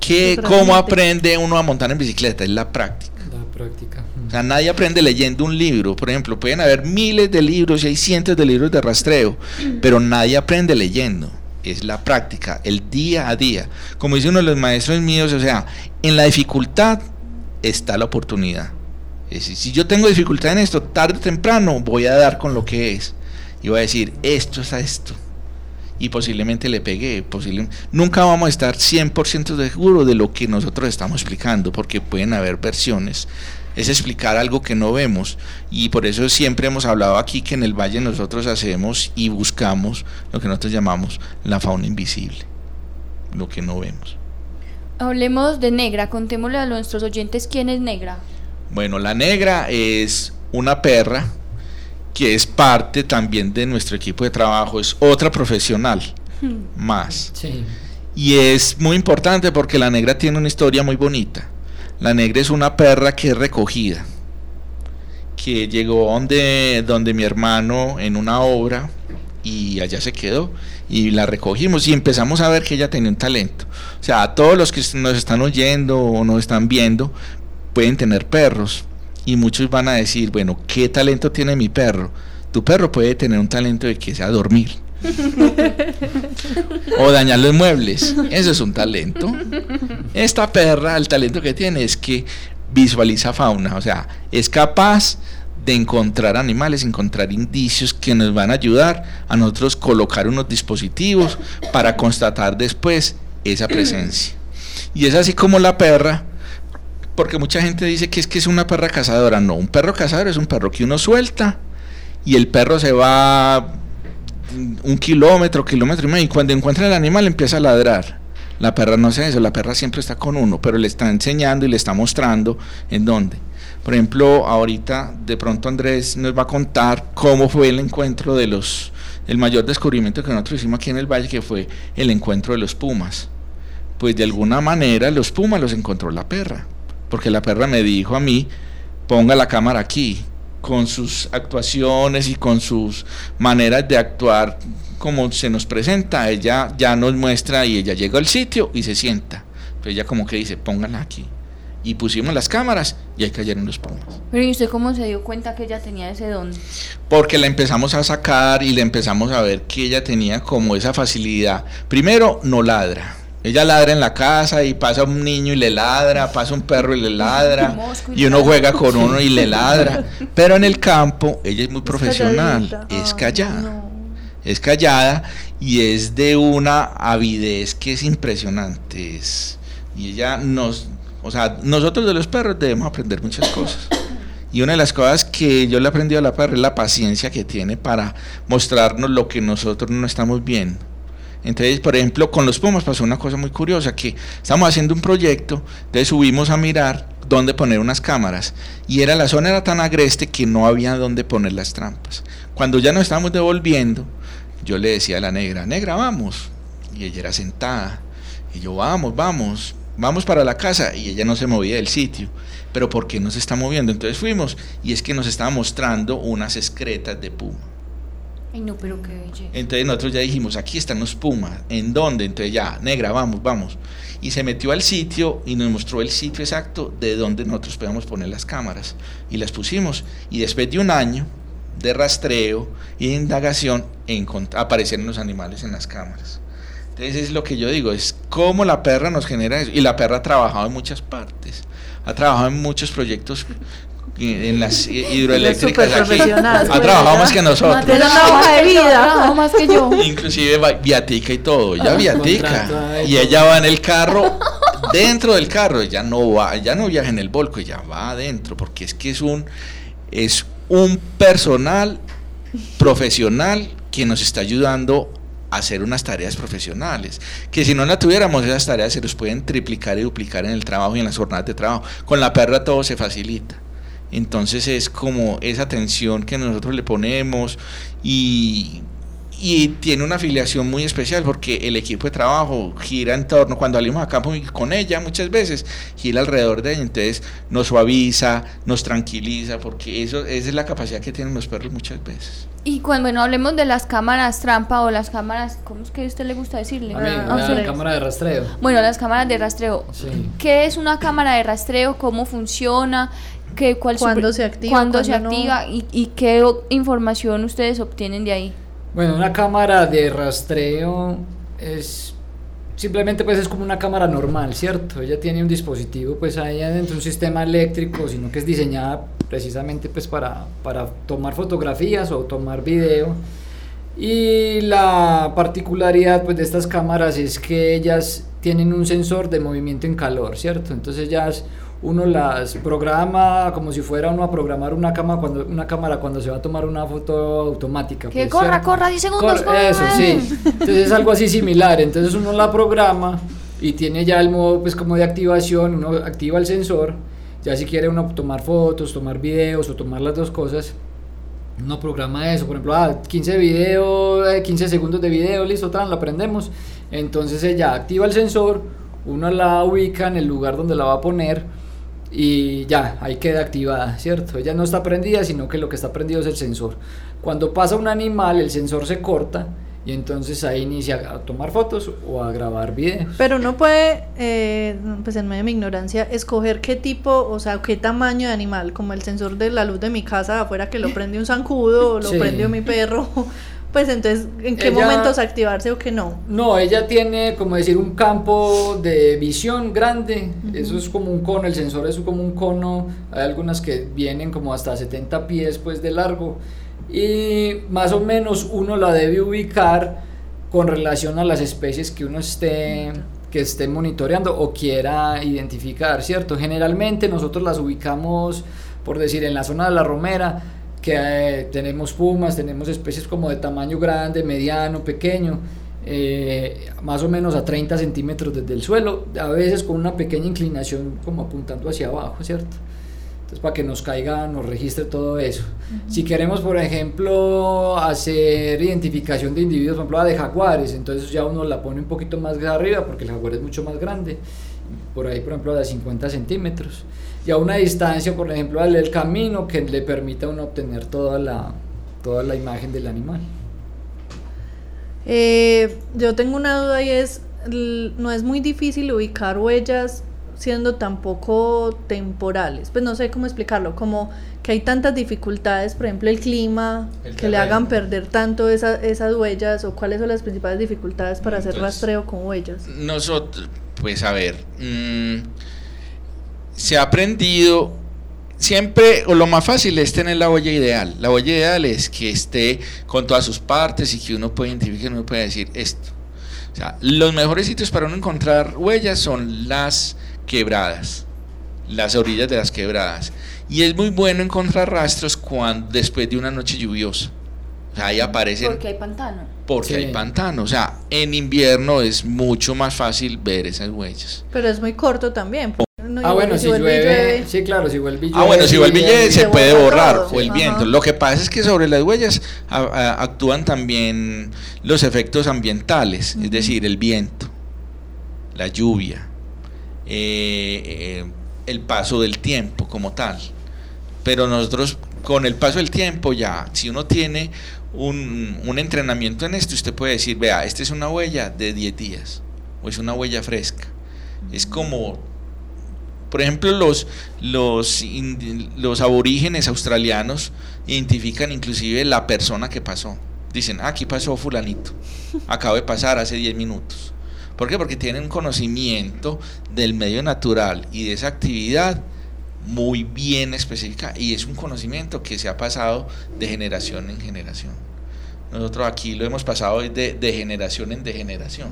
¿Qué, ¿Cómo aprende uno a montar en bicicleta? Es la práctica. La práctica. O sea, nadie aprende leyendo un libro. Por ejemplo, pueden haber miles de libros y hay cientos de libros de rastreo, pero nadie aprende leyendo. Es la práctica, el día a día. Como dice uno de los maestros míos, o sea, en la dificultad está la oportunidad. Es decir, si yo tengo dificultad en esto, tarde o temprano voy a dar con lo que es. Y voy a decir, esto es a esto y posiblemente le pegué. Nunca vamos a estar 100% seguro de lo que nosotros estamos explicando, porque pueden haber versiones. Es explicar algo que no vemos y por eso siempre hemos hablado aquí que en el valle nosotros hacemos y buscamos lo que nosotros llamamos la fauna invisible, lo que no vemos. Hablemos de negra, contémosle a nuestros oyentes quién es negra. Bueno, la negra es una perra que es parte también de nuestro equipo de trabajo, es otra profesional hmm. más. Y es muy importante porque la negra tiene una historia muy bonita. La negra es una perra que es recogida, que llegó donde, donde mi hermano en una obra y allá se quedó y la recogimos y empezamos a ver que ella tenía un talento. O sea, a todos los que nos están oyendo o nos están viendo pueden tener perros, y muchos van a decir, bueno, ¿qué talento tiene mi perro? Tu perro puede tener un talento de que sea dormir. o dañar los muebles. Eso es un talento. Esta perra, el talento que tiene es que visualiza fauna, o sea, es capaz de encontrar animales, encontrar indicios que nos van a ayudar a nosotros colocar unos dispositivos para constatar después esa presencia. Y es así como la perra porque mucha gente dice que es que es una perra cazadora. No, un perro cazador es un perro que uno suelta y el perro se va un kilómetro, kilómetro y medio y cuando encuentra el animal empieza a ladrar. La perra no hace eso, la perra siempre está con uno, pero le está enseñando y le está mostrando en dónde. Por ejemplo, ahorita de pronto Andrés nos va a contar cómo fue el encuentro de los, el mayor descubrimiento que nosotros hicimos aquí en el valle, que fue el encuentro de los pumas. Pues de alguna manera los pumas los encontró la perra porque la perra me dijo a mí, ponga la cámara aquí, con sus actuaciones y con sus maneras de actuar como se nos presenta, ella ya nos muestra y ella llega al sitio y se sienta. Pero ella como que dice, póngala aquí. Y pusimos las cámaras y ahí cayeron los pumas. Pero ¿y usted cómo se dio cuenta que ella tenía ese don? porque la empezamos a sacar y le empezamos a ver que ella tenía como esa facilidad. Primero, no ladra. Ella ladra en la casa y pasa un niño y le ladra, pasa un perro y le ladra, y uno juega con uno y le ladra. Pero en el campo ella es muy profesional, es callada, es callada y es de una avidez que es impresionante. y ella nos, o sea, nosotros de los perros debemos aprender muchas cosas. Y una de las cosas que yo le he aprendido a la perra es la paciencia que tiene para mostrarnos lo que nosotros no estamos viendo. Entonces, por ejemplo, con los pumas pasó una cosa muy curiosa, que estamos haciendo un proyecto, entonces subimos a mirar dónde poner unas cámaras y era la zona era tan agreste que no había dónde poner las trampas. Cuando ya nos estábamos devolviendo, yo le decía a la negra, negra, vamos. Y ella era sentada. Y yo, vamos, vamos, vamos para la casa. Y ella no se movía del sitio. Pero ¿por qué no se está moviendo? Entonces fuimos y es que nos estaba mostrando unas excretas de puma. Entonces nosotros ya dijimos, aquí están los pumas, ¿en dónde? Entonces ya, negra, vamos, vamos. Y se metió al sitio y nos mostró el sitio exacto de donde nosotros podíamos poner las cámaras. Y las pusimos. Y después de un año de rastreo y de indagación, aparecieron los animales en las cámaras. Entonces es lo que yo digo, es cómo la perra nos genera eso. Y la perra ha trabajado en muchas partes. Ha trabajado en muchos proyectos en las hidroeléctricas aquí. Ha trabajado más que nosotros. Una hoja de vida. más que yo. Inclusive viatica y todo. Ya viatica. Y ella va en el carro, dentro del carro. Ella no va, ella no viaja en el volco, ella va adentro. Porque es que es un, es un personal profesional que nos está ayudando a hacer unas tareas profesionales, que si no la tuviéramos esas tareas se nos pueden triplicar y duplicar en el trabajo y en las jornadas de trabajo. Con la perra todo se facilita. Entonces es como esa atención que nosotros le ponemos y, y tiene una afiliación muy especial porque el equipo de trabajo gira en torno, cuando salimos a campo con ella muchas veces, gira alrededor de ella, entonces nos suaviza, nos tranquiliza, porque eso esa es la capacidad que tienen los perros muchas veces. Y cuando bueno, hablemos de las cámaras trampa o las cámaras, ¿cómo es que a usted le gusta decirle? A mí, ah, la cámara de rastreo. Bueno, las cámaras de rastreo. ¿Qué es una cámara de rastreo? ¿Cómo funciona? ¿Qué, cuál ¿Cuándo se activa? ¿Cuándo, se activa? Y, ¿Y qué información ustedes obtienen de ahí? Bueno, una cámara de rastreo es simplemente pues es como una cámara normal, ¿cierto? Ella tiene un dispositivo pues ahí adentro, un sistema eléctrico, sino que es diseñada precisamente pues para, para tomar fotografías o tomar video. Y la particularidad pues de estas cámaras es que ellas tienen un sensor de movimiento en calor, ¿cierto? Entonces ellas uno las programa como si fuera uno a programar una, cama cuando, una cámara cuando se va a tomar una foto automática. Que pues, corra, corra 10 segundos. eso, sí. Entonces es algo así similar. Entonces uno la programa y tiene ya el modo pues como de activación, uno activa el sensor, ya si quiere uno tomar fotos, tomar videos o tomar las dos cosas, uno programa eso, por ejemplo, ah, 15 video, 15 eh, segundos de video, listo, tan, lo prendemos, entonces ella activa el sensor, uno la ubica en el lugar donde la va a poner, y ya, ahí queda activada, ¿cierto? Ella no está prendida, sino que lo que está prendido es el sensor. Cuando pasa un animal, el sensor se corta y entonces ahí inicia a tomar fotos o a grabar videos. Pero uno puede, eh, pues en medio de mi ignorancia, escoger qué tipo, o sea, qué tamaño de animal, como el sensor de la luz de mi casa afuera que lo prende un zancudo o lo prendió mi perro. pues entonces, ¿en qué momentos activarse o qué no? No, ella tiene, como decir, un campo de visión grande, eso es como un cono, el sensor es como un cono, hay algunas que vienen como hasta 70 pies pues de largo. Y más o menos uno la debe ubicar con relación a las especies que uno esté que esté monitoreando o quiera identificar, ¿cierto? Generalmente nosotros las ubicamos, por decir, en la zona de la romera, que eh, tenemos pumas, tenemos especies como de tamaño grande, mediano, pequeño, eh, más o menos a 30 centímetros desde el suelo, a veces con una pequeña inclinación como apuntando hacia abajo, ¿cierto? Entonces, para que nos caiga, nos registre todo eso. Si queremos, por ejemplo, hacer identificación de individuos, por ejemplo, de jaguares, entonces ya uno la pone un poquito más arriba porque el jaguar es mucho más grande, por ahí, por ejemplo, de 50 centímetros y a una distancia, por ejemplo, del camino que le permita a uno obtener toda la, toda la imagen del animal. Eh, yo tengo una duda y es, no es muy difícil ubicar huellas siendo tan poco temporales? Pues no sé cómo explicarlo, como que hay tantas dificultades, por ejemplo el clima, que le hagan perder tanto esas huellas o cuáles son las principales dificultades para hacer rastreo con huellas. Nosotros, pues a ver, mm, se ha aprendido siempre, o lo más fácil es tener la huella ideal. La huella ideal es que esté con todas sus partes y que uno pueda identificar, uno pueda decir esto. O sea, los mejores sitios para uno encontrar huellas son las quebradas, las orillas de las quebradas. Y es muy bueno encontrar rastros cuando, después de una noche lluviosa. O sea, ahí aparecen. Porque hay pantano. Porque hay pantano. O sea, en invierno es mucho más fácil ver esas huellas. Pero es muy corto también ah, bueno, si, llueve, sí, claro, si vuelve Ah, bueno, si vuelve se, puede borrar, o el viento. Lo que pasa es que sobre las huellas actúan también los efectos ambientales, es decir, el viento, la lluvia, eh, eh, el paso del tiempo como tal. Pero nosotros, con el paso del tiempo, ya, si uno tiene un, un entrenamiento en esto, usted puede decir, vea, esta es una huella de 10 días, o es una huella fresca. Es como por ejemplo, los, los, los aborígenes australianos identifican inclusive la persona que pasó. Dicen, ah, aquí pasó fulanito, acabo de pasar hace 10 minutos. ¿Por qué? Porque tienen un conocimiento del medio natural y de esa actividad muy bien específica y es un conocimiento que se ha pasado de generación en generación. Nosotros aquí lo hemos pasado de, de generación en degeneración.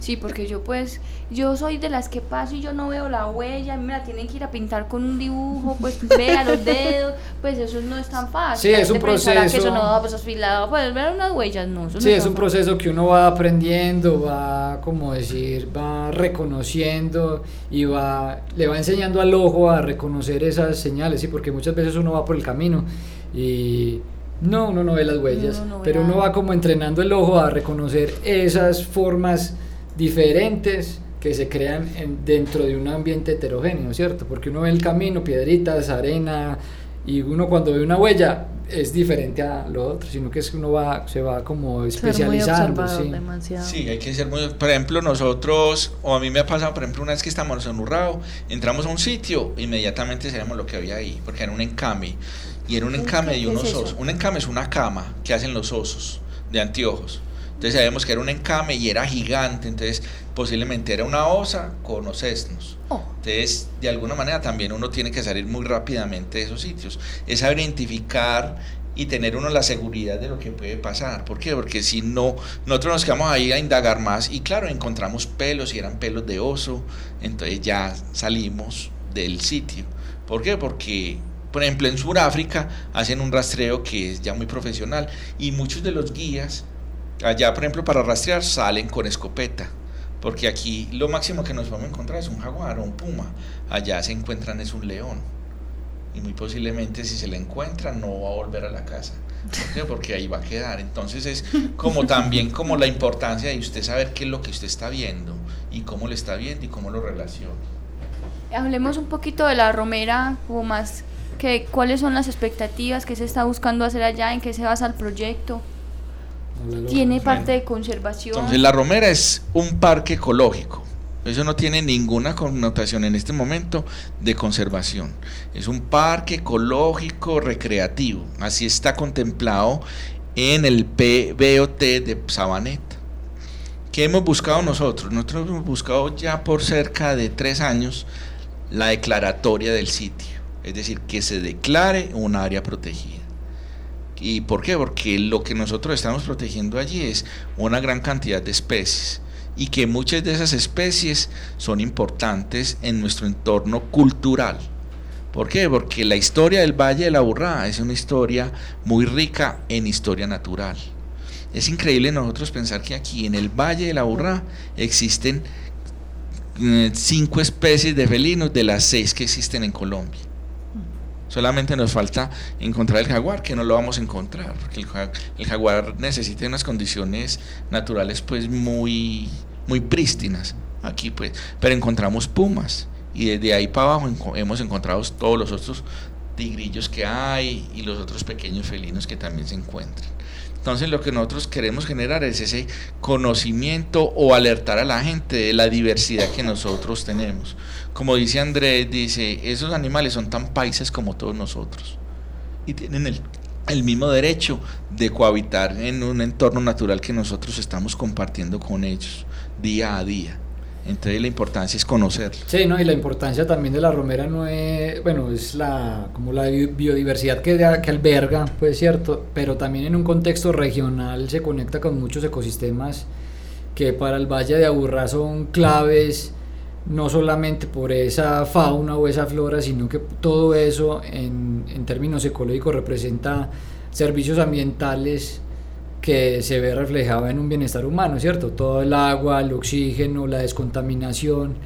Sí, porque yo pues, yo soy de las que paso y yo no veo la huella, me la tienen que ir a pintar con un dibujo, pues vea los dedos, pues eso no es tan fácil. Sí, es un proceso. Que eso no, pues afilado, pues ver unas huellas, no. sí, es un proceso que uno va aprendiendo, va, como decir, va reconociendo y va, le va enseñando al ojo a reconocer esas señales, sí, porque muchas veces uno va por el camino y no, uno no ve las huellas, pero uno va como entrenando el ojo a reconocer esas formas diferentes que se crean dentro de un ambiente heterogéneo, ¿cierto? Porque uno ve el camino, piedritas, arena, y uno cuando ve una huella es diferente a lo otro, sino que es que uno va, se va como especializando. Sí. sí. hay que ser muy... Por ejemplo, nosotros, o a mí me ha pasado, por ejemplo, una vez que estamos en Urrao, entramos a un sitio, inmediatamente sabemos lo que había ahí, porque era un encame y era un encame de unos osos. Un encame es una cama que hacen los osos de anteojos. Entonces sabemos que era un encame y era gigante, entonces posiblemente era una osa con osesnos. Oh. Entonces, de alguna manera también uno tiene que salir muy rápidamente de esos sitios. Es saber identificar y tener uno la seguridad de lo que puede pasar. ¿Por qué? Porque si no, nosotros nos quedamos ahí a indagar más y claro, encontramos pelos y eran pelos de oso, entonces ya salimos del sitio. ¿Por qué? Porque por ejemplo, en Sudáfrica hacen un rastreo que es ya muy profesional y muchos de los guías, allá por ejemplo para rastrear, salen con escopeta. Porque aquí lo máximo que nos vamos a encontrar es un jaguar o un puma. Allá se encuentran es un león. Y muy posiblemente si se le encuentran no va a volver a la casa. Porque ahí va a quedar. Entonces es como también como la importancia de usted saber qué es lo que usted está viendo y cómo lo está viendo y cómo lo relaciona. Hablemos un poquito de la romera como más que cuáles son las expectativas, qué se está buscando hacer allá, en qué se basa el proyecto. Tiene parte de conservación. Entonces la Romera es un parque ecológico. Eso no tiene ninguna connotación en este momento de conservación. Es un parque ecológico recreativo. Así está contemplado en el PBOT de Sabaneta. ¿Qué hemos buscado nosotros? Nosotros hemos buscado ya por cerca de tres años la declaratoria del sitio es decir, que se declare un área protegida. ¿Y por qué? Porque lo que nosotros estamos protegiendo allí es una gran cantidad de especies y que muchas de esas especies son importantes en nuestro entorno cultural. ¿Por qué? Porque la historia del Valle de la Burrá es una historia muy rica en historia natural. Es increíble nosotros pensar que aquí en el Valle de la Burrá existen eh, cinco especies de felinos de las seis que existen en Colombia. Solamente nos falta encontrar el jaguar, que no lo vamos a encontrar, porque el, jaguar necesita unas condiciones naturales pues muy, muy prístinas. Aquí pues, pero encontramos pumas y desde ahí para abajo hemos encontrado todos los otros tigrillos que hay y los otros pequeños felinos que también se encuentran. Entonces lo que nosotros queremos generar es ese conocimiento o alertar a la gente de la diversidad que nosotros tenemos. Como dice Andrés, dice, esos animales son tan países como todos nosotros y tienen el, el mismo derecho de cohabitar en un entorno natural que nosotros estamos compartiendo con ellos día a día. Entonces la importancia es conocerlo. Sí, no, y la importancia también de la romera no es, bueno, es la como la biodiversidad que, que alberga, pues cierto, pero también en un contexto regional se conecta con muchos ecosistemas que para el Valle de Aburrá son claves no solamente por esa fauna o esa flora, sino que todo eso en, en términos ecológicos representa servicios ambientales que se ve reflejado en un bienestar humano, ¿cierto? Todo el agua, el oxígeno, la descontaminación.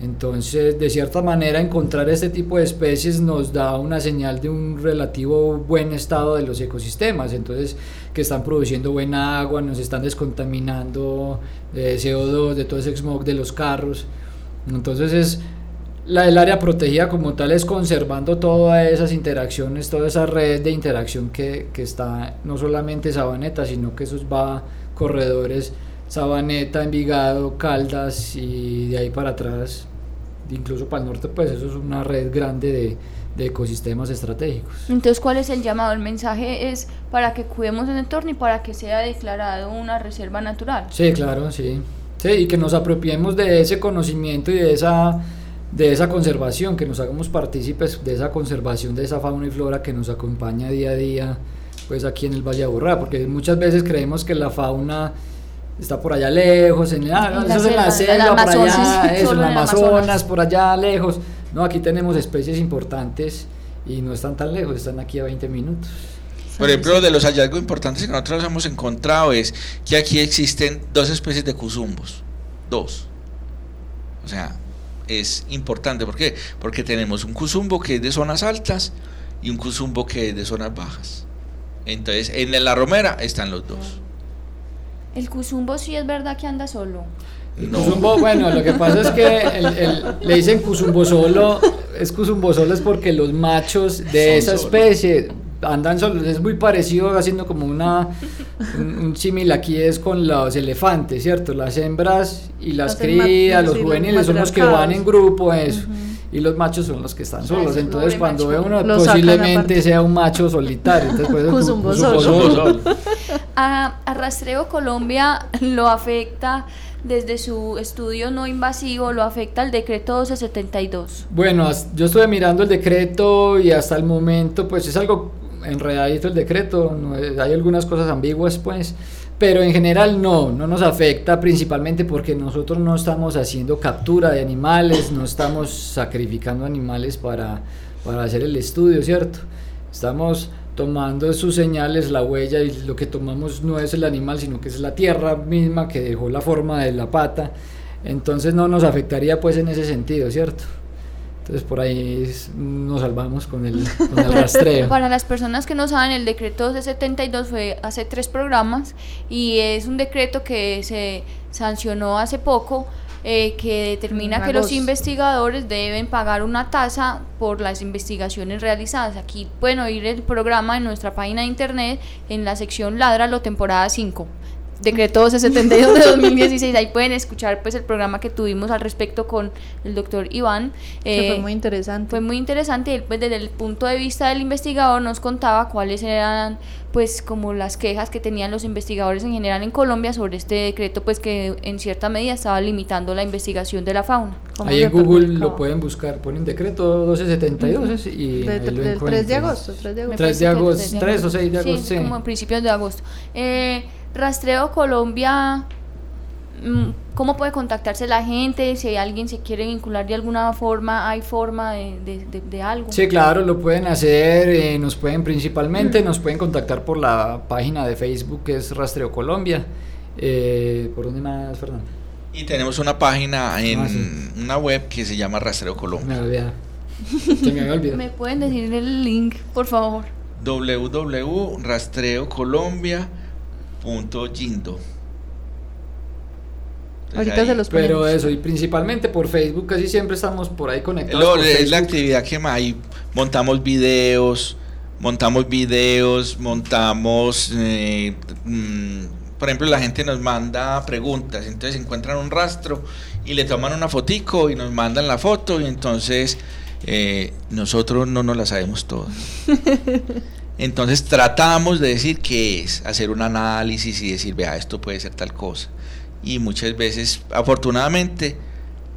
Entonces, de cierta manera, encontrar este tipo de especies nos da una señal de un relativo buen estado de los ecosistemas. Entonces, que están produciendo buena agua, nos están descontaminando de CO2, de todo ese smog de los carros. Entonces, es la, el área protegida como tal es conservando todas esas interacciones, toda esa red de interacción que, que está no solamente Sabaneta, sino que eso va corredores Sabaneta, Envigado, Caldas y de ahí para atrás, incluso para el norte, pues eso es una red grande de, de ecosistemas estratégicos. Entonces, ¿cuál es el llamado? El mensaje es para que cuidemos el entorno y para que sea declarado una reserva natural. Sí, claro, sí. Sí, y que nos apropiemos de ese conocimiento y de esa de esa conservación, que nos hagamos partícipes de esa conservación de esa fauna y flora que nos acompaña día a día pues aquí en el Valle de Aburrá, porque muchas veces creemos que la fauna está por allá lejos, en, ah, eso es en la selva, por allá, eso, en el Amazonas, por allá lejos. No, aquí tenemos especies importantes y no están tan lejos, están aquí a 20 minutos. Por ejemplo, de los hallazgos importantes que nosotros hemos encontrado es que aquí existen dos especies de cuzumbos, dos. O sea, es importante. ¿Por qué? Porque tenemos un cuzumbo que es de zonas altas y un cuzumbo que es de zonas bajas. Entonces, en la romera están los dos. El cuzumbo sí es verdad que anda solo. El cuzumbo, bueno, lo que pasa es que le dicen cuzumbo solo, es cuzumbo solo es porque los machos de esa especie andan solos, es muy parecido haciendo como una un, símil aquí es con los elefantes, ¿cierto? Las hembras y las, crías, los juveniles son los que van en grupo, eso. Y los machos son los que están solos. Entonces, cuando ve uno, posiblemente sea un macho solitario. Entonces, pues, a, a Rastreo Colombia lo afecta desde su estudio no invasivo lo afecta el decreto 1272? Bueno, yo estuve mirando el decreto y hasta el momento pues es algo enredadito el decreto, hay algunas cosas ambiguas pues, pero en general no, no nos afecta principalmente porque nosotros no estamos haciendo captura de animales, no estamos sacrificando animales para, para hacer el estudio, ¿cierto? Estamos tomando sus señales, la huella y lo que tomamos no es el animal, sino que es la tierra misma que dejó la forma de la pata. Entonces no nos afectaría pues en ese sentido, ¿cierto? Entonces por ahí nos salvamos con el, con el rastreo. Para las personas que no saben, el decreto de 72 fue hace tres programas y es un decreto que se sancionó hace poco eh, que determina que los investigadores deben pagar una tasa por las investigaciones realizadas. Aquí pueden oír el programa en nuestra página de internet en la sección Ladralo temporada 5 decreto 1272 de 2016. Ahí pueden escuchar pues el programa que tuvimos al respecto con el doctor Iván. fue eh, muy interesante. Fue muy interesante. Él pues desde el punto de vista del investigador nos contaba cuáles eran pues como las quejas que tenían los investigadores en general en Colombia sobre este decreto pues que en cierta medida estaba limitando la investigación de la fauna. Ahí en Google lo pueden buscar, ponen decreto 1272 y de, del 3 de agosto, 3 de agosto. 3 de agosto, 3 o 6 de agosto. Sí, como a principios de agosto. Eh, Rastreo Colombia, mm, ¿cómo puede contactarse la gente? Si alguien se quiere vincular de alguna forma, ¿hay forma de, algo? Sí, claro, lo pueden hacer, eh, nos pueden principalmente, nos pueden contactar por la página de Facebook que es Rastreo Colombia. Eh, ¿Por dónde más, Fernando? Y tenemos una página en ah, una web que se llama Rastreo Colombia. Me me ¿Me pueden decir el link, por favor? www.rastreocolombia.com punto Ahorita se los Pero eso, y principalmente por Facebook, casi siempre estamos por ahí conectados. por es la actividad que más hay. Montamos videos, montamos videos, montamos, eh, mm, por ejemplo, la gente nos manda preguntas, entonces encuentran un rastro y le toman una fotico y nos mandan la foto y entonces eh, nosotros no nos la sabemos todas. Entonces tratamos de decir qué es, hacer un análisis y decir, vea, esto puede ser tal cosa. Y muchas veces, afortunadamente,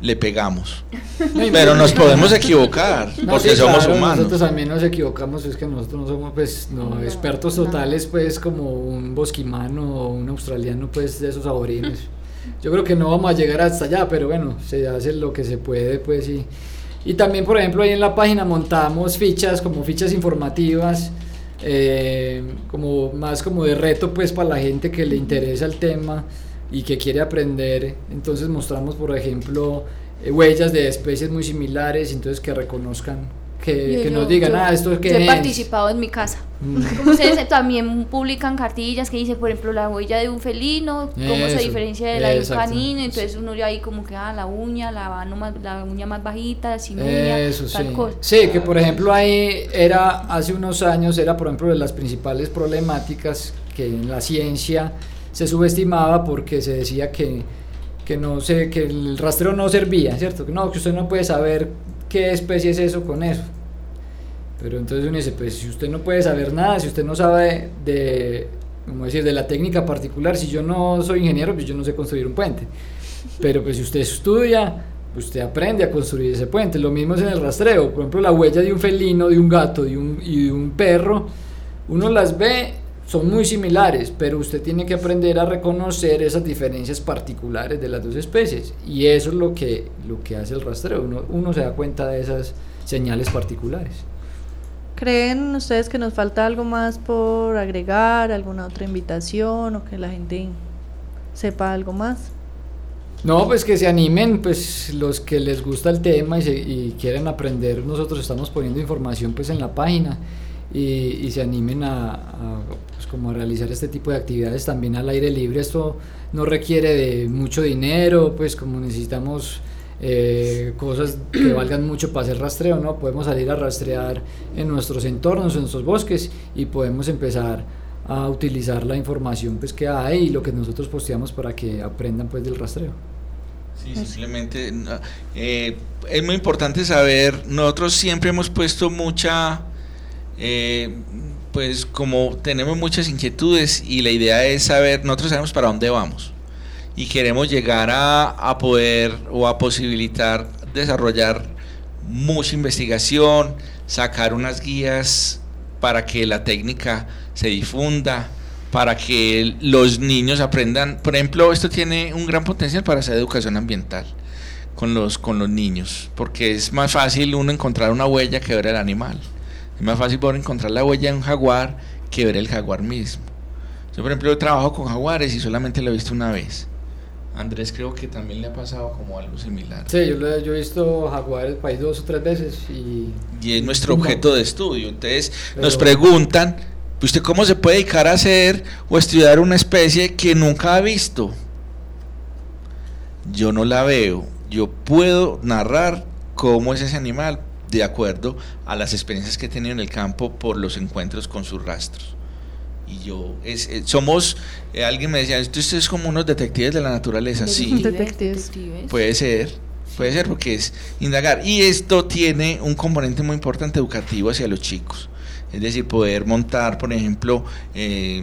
le pegamos. Pero nos podemos equivocar, No, porque sí, somos claro, humanos. Nosotros también nos equivocamos, es que nosotros no somos pues no, expertos totales pues como un bosquimano o un australiano pues de esos aborines. Yo creo que no vamos a llegar hasta allá, pero bueno, se hace lo que se puede pues y, y también por ejemplo ahí en la página montamos fichas como fichas informativas eh, como más como de reto pues para la gente que le interesa el tema y que quiere aprender. Entonces mostramos, por ejemplo, eh, huellas de especies muy similares, entonces que reconozcan, que, Yo- que yo- nos digan, yo- ah, esto es que Yo he es. participado en mi casa. Mm. Ustedes también publican cartillas que dice, por ejemplo, la huella de un felino, cómo se Eso, diferencia de la de un canino, entonces uno ya ahí como que, ah, la uña, la la uña más bajita, sin uña, Eso tal sí. cosa. Sí, que por ejemplo ahí era, hace unos años, era por ejemplo de las principales problemáticas que en la ciencia se subestimaba porque se decía que, que no sé, que el rastreo no servía, ¿cierto? Que no, que usted no puede saber qué especie es eso con eso. Pero entonces uno dice, pues si usted no puede saber nada, si usted no sabe de, como decir, de la técnica particular, si yo no soy ingeniero, pues yo no sé construir un puente. Pero pues si usted estudia, usted aprende a construir ese puente. Lo mismo es en el rastreo. Por ejemplo, la huella de un felino, de un gato de un, y de un perro, uno las ve, son muy similares, pero usted tiene que aprender a reconocer esas diferencias particulares de las dos especies. Y eso es lo que, lo que hace el rastreo. Uno, uno se da cuenta de esas señales particulares. ¿Creen ustedes que nos falta algo más por agregar, alguna otra invitación o que la gente sepa algo más? No, pues que se animen, pues los que les gusta el tema y, se- y quieren aprender, nosotros estamos poniendo información pues en la página y, y se animen a, a, pues, como a realizar este tipo de actividades también al aire libre. Esto no requiere de mucho dinero, pues como necesitamos eh, cosas que valgan mucho para hacer rastreo, ¿no? Podemos salir a rastrear en nuestros entornos, en nuestros bosques y podemos empezar a utilizar la información pues que hay y lo que nosotros posteamos para que aprendan pues del rastreo. Sí, simplemente eh, es muy importante saber, nosotros siempre hemos puesto mucha, eh, pues como tenemos muchas inquietudes y la idea es saber, nosotros sabemos para dónde vamos y queremos llegar a, a poder o a posibilitar desarrollar mucha investigación, sacar unas guías para que la técnica se difunda, para que los niños aprendan. Por ejemplo, esto tiene un gran potencial para hacer educación ambiental con los, con los niños, porque es más fácil uno encontrar una huella que ver el animal. Es más fácil poder encontrar la huella de un jaguar que ver el jaguar mismo. Yo, por ejemplo, trabajo con jaguares y solamente lo he visto una vez. Andrés creo que también le ha pasado como algo similar. Sí, yo, lo- yo he visto jaguares país dos o tres veces y... Y es nuestro objeto de estudio. Entonces nos preguntan, ¿usted cómo se puede dedicar a hacer o estudiar una especie que nunca ha visto? Yo no la veo. Yo puedo narrar cómo es ese animal de acuerdo a las experiencias que he tenido en el campo por los encuentros con sus rastros. Y yo, es, eh, somos, eh, alguien me decía, esto es como unos detectives de la naturaleza, sí. Detectives. Puede ser, puede ser porque es indagar. Y esto tiene un componente muy importante educativo hacia los chicos. Es decir, poder montar, por ejemplo, eh,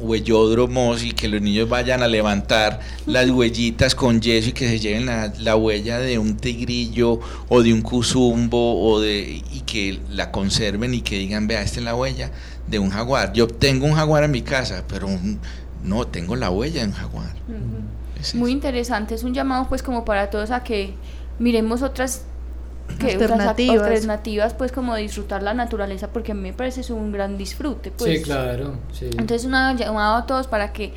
huellódromos y que los niños vayan a levantar las huellitas con yeso y que se lleven la, la huella de un tigrillo o de un cuzumbo o de, y que la conserven y que digan, vea, esta es la huella de un jaguar. Yo tengo un jaguar en mi casa, pero un- no, tengo la huella de un jaguar. Es Muy interesante, es un llamado pues como para todos a que miremos otras que otras Alternativas. alternativas pues como disfrutar la naturaleza porque a mí me parece es un gran disfrute pues. sí, claro. Sí. Entonces un llamado a todos para que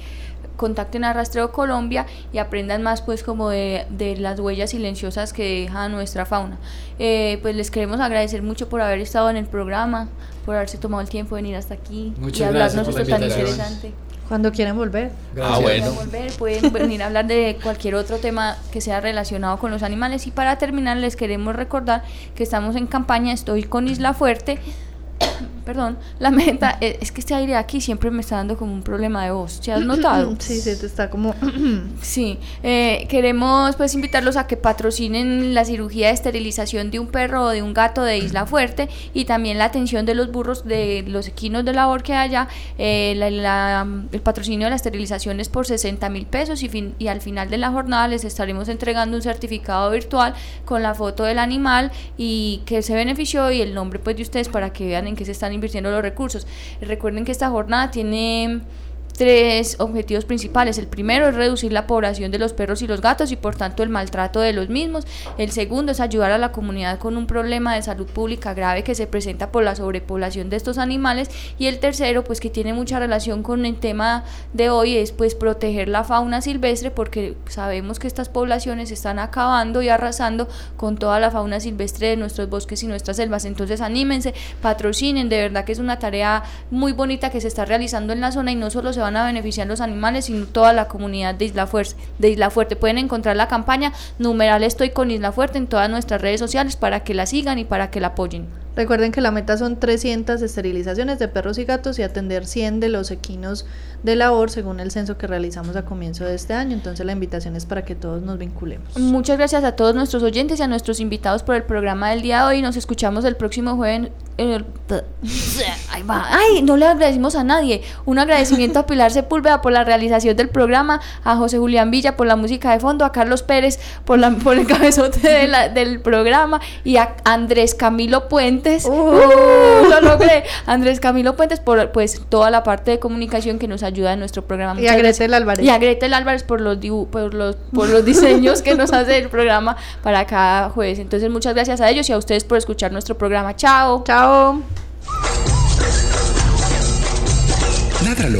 contacten a Rastreo Colombia y aprendan más pues como de, de las huellas silenciosas que deja nuestra fauna. Eh, pues les queremos agradecer mucho por haber estado en el programa, por haberse tomado el tiempo de venir hasta aquí Muchas y hablarnos esto tan interesante. Cuando quieren volver. Ah, bueno. volver, pueden venir a hablar de cualquier otro tema que sea relacionado con los animales. Y para terminar, les queremos recordar que estamos en campaña Estoy con Isla Fuerte perdón, la meta es, es, que este aire aquí siempre me está dando como un problema de voz. ¿Se has notado? Sí, se te está como... sí, eh, queremos pues invitarlos a que patrocinen la cirugía de esterilización de un perro o de un gato de Isla Fuerte y también la atención de los burros de los equinos de labor que haya. Eh, el patrocinio de la esterilización es por 60 mil pesos y, fin, y al final de la jornada les estaremos entregando un certificado virtual con la foto del animal y que se benefició y el nombre pues de ustedes para que vean en qué se están invirtiendo los recursos. Recuerden que esta jornada tiene tres objetivos principales. El primero es reducir la población de los perros y los gatos y por tanto el maltrato de los mismos. El segundo es ayudar a la comunidad con un problema de salud pública grave que se presenta por la sobrepoblación de estos animales. Y el tercero, pues que tiene mucha relación con el tema de hoy, es pues proteger la fauna silvestre porque sabemos que estas poblaciones están acabando y arrasando con toda la fauna silvestre de nuestros bosques y nuestras selvas. Entonces anímense, patrocinen, de verdad que es una tarea muy bonita que se está realizando en la zona y no solo se va van a beneficiar los animales, sino toda la comunidad de Isla, Fuerte, de Isla Fuerte. Pueden encontrar la campaña numeral Estoy con Isla Fuerte en todas nuestras redes sociales para que la sigan y para que la apoyen. Recuerden que la meta son 300 esterilizaciones de perros y gatos y atender 100 de los equinos de labor según el censo que realizamos a comienzo de este año. Entonces la invitación es para que todos nos vinculemos. Muchas gracias a todos nuestros oyentes y a nuestros invitados por el programa del día de hoy. Nos escuchamos el próximo jueves. Va. Ay, no le agradecimos a nadie. Un agradecimiento a Pilar Sepúlveda por la realización del programa, a José Julián Villa por la música de fondo, a Carlos Pérez por, la, por el cabezote del programa y a Andrés Camilo Puentes. Uh. Uh, lo logré. Andrés Camilo Puentes por pues toda la parte de comunicación que nos ayuda en nuestro programa. y a Gretel Álvarez. Y a Gretel Álvarez por los, por los, por los diseños que nos hace el programa para cada jueves. Entonces, muchas gracias a ellos y a ustedes por escuchar nuestro programa. Chao. Chao. Ládralo,